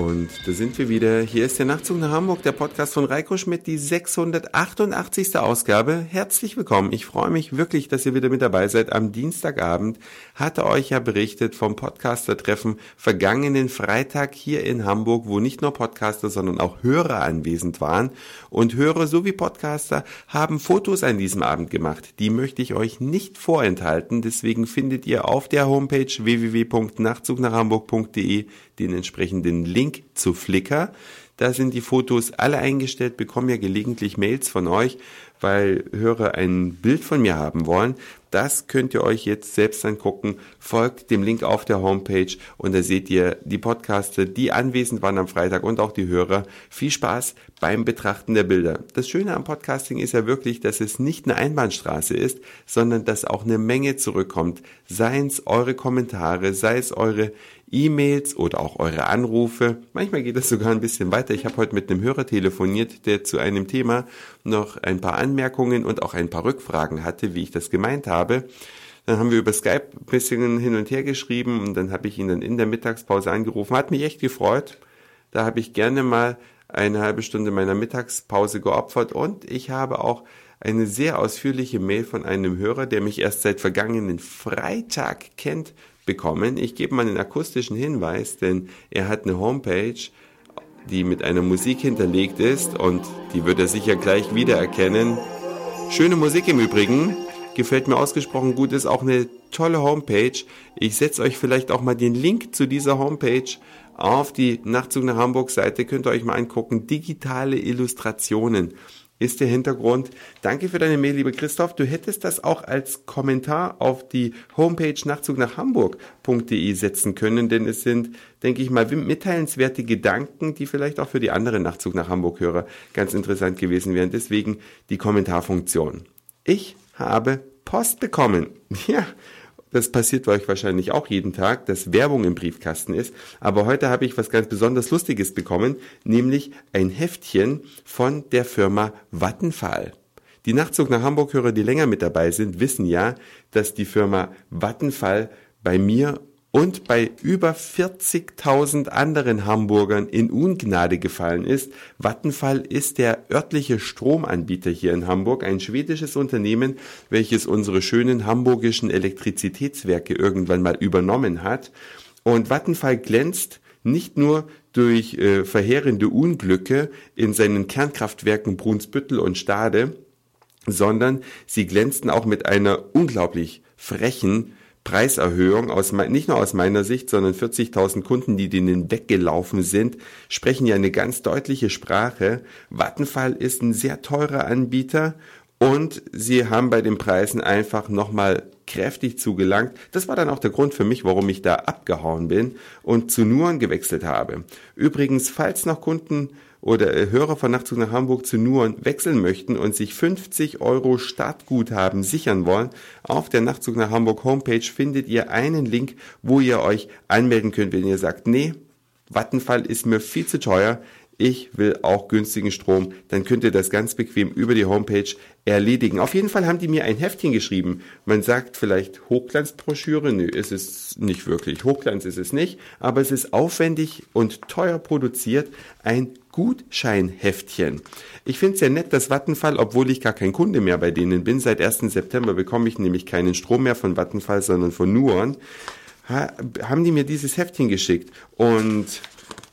Und da sind wir wieder. Hier ist der Nachtzug nach Hamburg, der Podcast von Reiko Schmidt, die 688. Ausgabe. Herzlich willkommen. Ich freue mich wirklich, dass ihr wieder mit dabei seid. Am Dienstagabend hatte euch ja berichtet vom Podcaster-Treffen vergangenen Freitag hier in Hamburg, wo nicht nur Podcaster, sondern auch Hörer anwesend waren. Und Hörer sowie Podcaster haben Fotos an diesem Abend gemacht. Die möchte ich euch nicht vorenthalten. Deswegen findet ihr auf der Homepage www.nachtzugnachhamburg.de den entsprechenden Link zu Flickr. Da sind die Fotos alle eingestellt, bekomme ja gelegentlich Mails von euch, weil Hörer ein Bild von mir haben wollen. Das könnt ihr euch jetzt selbst angucken. Folgt dem Link auf der Homepage und da seht ihr die Podcaster, die anwesend waren am Freitag und auch die Hörer. Viel Spaß beim Betrachten der Bilder. Das Schöne am Podcasting ist ja wirklich, dass es nicht eine Einbahnstraße ist, sondern dass auch eine Menge zurückkommt. Seien es eure Kommentare, sei es eure E-Mails oder auch eure Anrufe. Manchmal geht es sogar ein bisschen weiter. Ich habe heute mit einem Hörer telefoniert, der zu einem Thema noch ein paar Anmerkungen und auch ein paar Rückfragen hatte, wie ich das gemeint habe. Dann haben wir über Skype ein bisschen hin und her geschrieben und dann habe ich ihn dann in der Mittagspause angerufen. Hat mich echt gefreut. Da habe ich gerne mal eine halbe Stunde meiner Mittagspause geopfert und ich habe auch eine sehr ausführliche Mail von einem Hörer, der mich erst seit vergangenen Freitag kennt, bekommen. Ich gebe mal einen akustischen Hinweis, denn er hat eine Homepage, die mit einer Musik hinterlegt ist und die wird er sicher gleich wiedererkennen. Schöne Musik im Übrigen, gefällt mir ausgesprochen gut, ist auch eine tolle Homepage. Ich setze euch vielleicht auch mal den Link zu dieser Homepage auf die Nachtzug nach Hamburg Seite, könnt ihr euch mal angucken. Digitale Illustrationen ist der Hintergrund. Danke für deine Mail, lieber Christoph. Du hättest das auch als Kommentar auf die Homepage Nachtzug nach Hamburg.de setzen können, denn es sind, denke ich mal, mitteilenswerte Gedanken, die vielleicht auch für die anderen Nachtzug nach Hamburg-Hörer ganz interessant gewesen wären. Deswegen die Kommentarfunktion. Ich habe Post bekommen. Ja, das passiert bei euch wahrscheinlich auch jeden Tag, dass Werbung im Briefkasten ist. Aber heute habe ich was ganz besonders Lustiges bekommen, nämlich ein Heftchen von der Firma Vattenfall. Die Nachtzug nach Hamburg-Hörer, die länger mit dabei sind, wissen ja, dass die Firma Vattenfall bei mir und bei über 40.000 anderen Hamburgern in Ungnade gefallen ist. Vattenfall ist der örtliche Stromanbieter hier in Hamburg, ein schwedisches Unternehmen, welches unsere schönen hamburgischen Elektrizitätswerke irgendwann mal übernommen hat. Und Vattenfall glänzt nicht nur durch äh, verheerende Unglücke in seinen Kernkraftwerken Brunsbüttel und Stade, sondern sie glänzten auch mit einer unglaublich frechen Preiserhöhung, aus, nicht nur aus meiner Sicht, sondern 40.000 Kunden, die denen weggelaufen sind, sprechen ja eine ganz deutliche Sprache. Vattenfall ist ein sehr teurer Anbieter und sie haben bei den Preisen einfach nochmal kräftig zugelangt. Das war dann auch der Grund für mich, warum ich da abgehauen bin und zu Nuren gewechselt habe. Übrigens, falls noch Kunden oder äh, Hörer von Nachtzug nach Hamburg zu Nuren wechseln möchten und sich 50 Euro Startguthaben sichern wollen, auf der Nachtzug nach Hamburg Homepage findet ihr einen Link, wo ihr euch anmelden könnt, wenn ihr sagt, nee, Vattenfall ist mir viel zu teuer, ich will auch günstigen Strom, dann könnt ihr das ganz bequem über die Homepage erledigen. Auf jeden Fall haben die mir ein Heftchen geschrieben. Man sagt vielleicht Hochglanzbroschüre, nö, ist es nicht wirklich. Hochglanz ist es nicht, aber es ist aufwendig und teuer produziert. Ein Gutscheinheftchen. Ich finde es sehr nett, dass Vattenfall, obwohl ich gar kein Kunde mehr bei denen bin, seit 1. September bekomme ich nämlich keinen Strom mehr von Vattenfall, sondern von Nuon, haben die mir dieses Heftchen geschickt. Und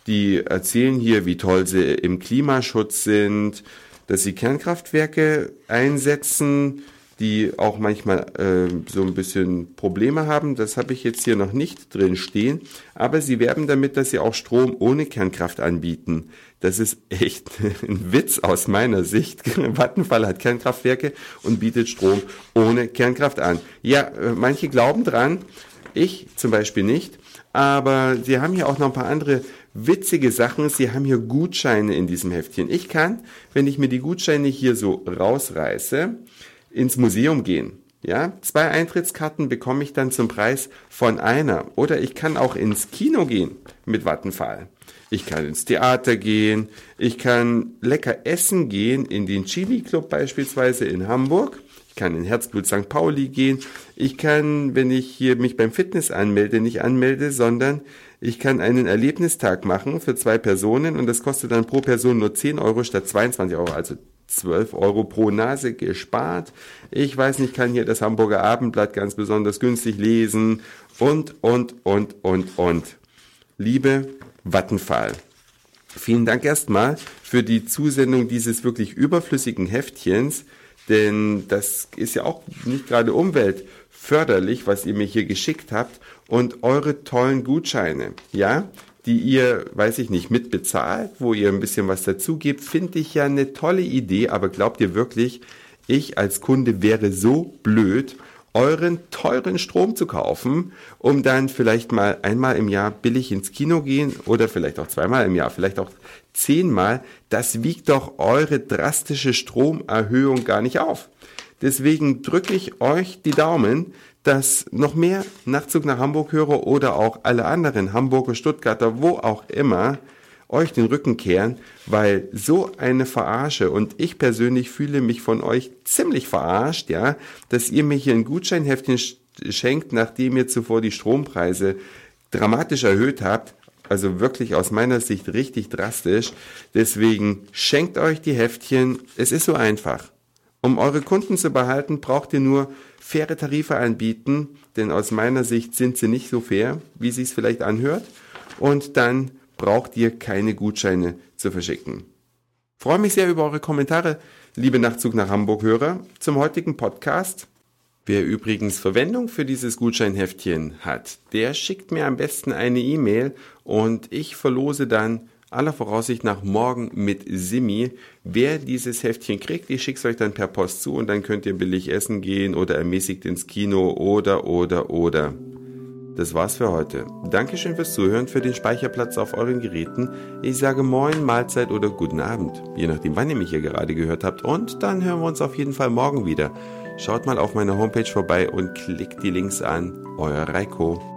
die erzählen hier, wie toll sie im Klimaschutz sind, dass sie Kernkraftwerke einsetzen, die auch manchmal äh, so ein bisschen Probleme haben. Das habe ich jetzt hier noch nicht drin stehen. Aber sie werben damit, dass sie auch Strom ohne Kernkraft anbieten. Das ist echt ein Witz aus meiner Sicht. Vattenfall hat Kernkraftwerke und bietet Strom ohne Kernkraft an. Ja, äh, manche glauben dran, ich zum Beispiel nicht. Aber sie haben hier auch noch ein paar andere witzige Sachen. Sie haben hier Gutscheine in diesem Heftchen. Ich kann, wenn ich mir die Gutscheine hier so rausreiße, ins Museum gehen. Ja, zwei Eintrittskarten bekomme ich dann zum Preis von einer. Oder ich kann auch ins Kino gehen mit Vattenfall. Ich kann ins Theater gehen. Ich kann lecker essen gehen in den Chili Club beispielsweise in Hamburg kann in Herzblut St. Pauli gehen. Ich kann, wenn ich hier mich beim Fitness anmelde, nicht anmelde, sondern ich kann einen Erlebnistag machen für zwei Personen und das kostet dann pro Person nur 10 Euro statt 22 Euro, also 12 Euro pro Nase gespart. Ich weiß nicht, kann hier das Hamburger Abendblatt ganz besonders günstig lesen und, und, und, und, und. Liebe Vattenfall, vielen Dank erstmal für die Zusendung dieses wirklich überflüssigen Heftchens, denn das ist ja auch nicht gerade umweltförderlich, was ihr mir hier geschickt habt. Und eure tollen Gutscheine, ja, die ihr, weiß ich nicht, mitbezahlt, wo ihr ein bisschen was dazu gebt, finde ich ja eine tolle Idee, aber glaubt ihr wirklich, ich als Kunde wäre so blöd, euren teuren Strom zu kaufen, um dann vielleicht mal einmal im Jahr billig ins Kino gehen oder vielleicht auch zweimal im Jahr, vielleicht auch zehnmal. Das wiegt doch eure drastische Stromerhöhung gar nicht auf. Deswegen drücke ich euch die Daumen, dass noch mehr Nachtzug nach Hamburg höre oder auch alle anderen Hamburger, Stuttgarter, wo auch immer, euch den Rücken kehren, weil so eine Verarsche und ich persönlich fühle mich von euch ziemlich verarscht, ja, dass ihr mir hier ein Gutscheinheftchen schenkt, nachdem ihr zuvor die Strompreise dramatisch erhöht habt. Also wirklich aus meiner Sicht richtig drastisch. Deswegen schenkt euch die Heftchen. Es ist so einfach. Um eure Kunden zu behalten, braucht ihr nur faire Tarife anbieten, denn aus meiner Sicht sind sie nicht so fair, wie sie es vielleicht anhört. Und dann braucht ihr keine Gutscheine zu verschicken. Freue mich sehr über eure Kommentare, liebe Nachtzug nach Hamburg Hörer, zum heutigen Podcast. Wer übrigens Verwendung für dieses Gutscheinheftchen hat, der schickt mir am besten eine E-Mail und ich verlose dann aller Voraussicht nach morgen mit Simi. Wer dieses Heftchen kriegt, ich schicke es euch dann per Post zu und dann könnt ihr billig essen gehen oder ermäßigt ins Kino oder, oder, oder. Das war's für heute. Dankeschön fürs Zuhören, für den Speicherplatz auf euren Geräten. Ich sage Moin, Mahlzeit oder Guten Abend, je nachdem, wann ihr mich hier gerade gehört habt. Und dann hören wir uns auf jeden Fall morgen wieder. Schaut mal auf meiner Homepage vorbei und klickt die Links an. Euer Reiko.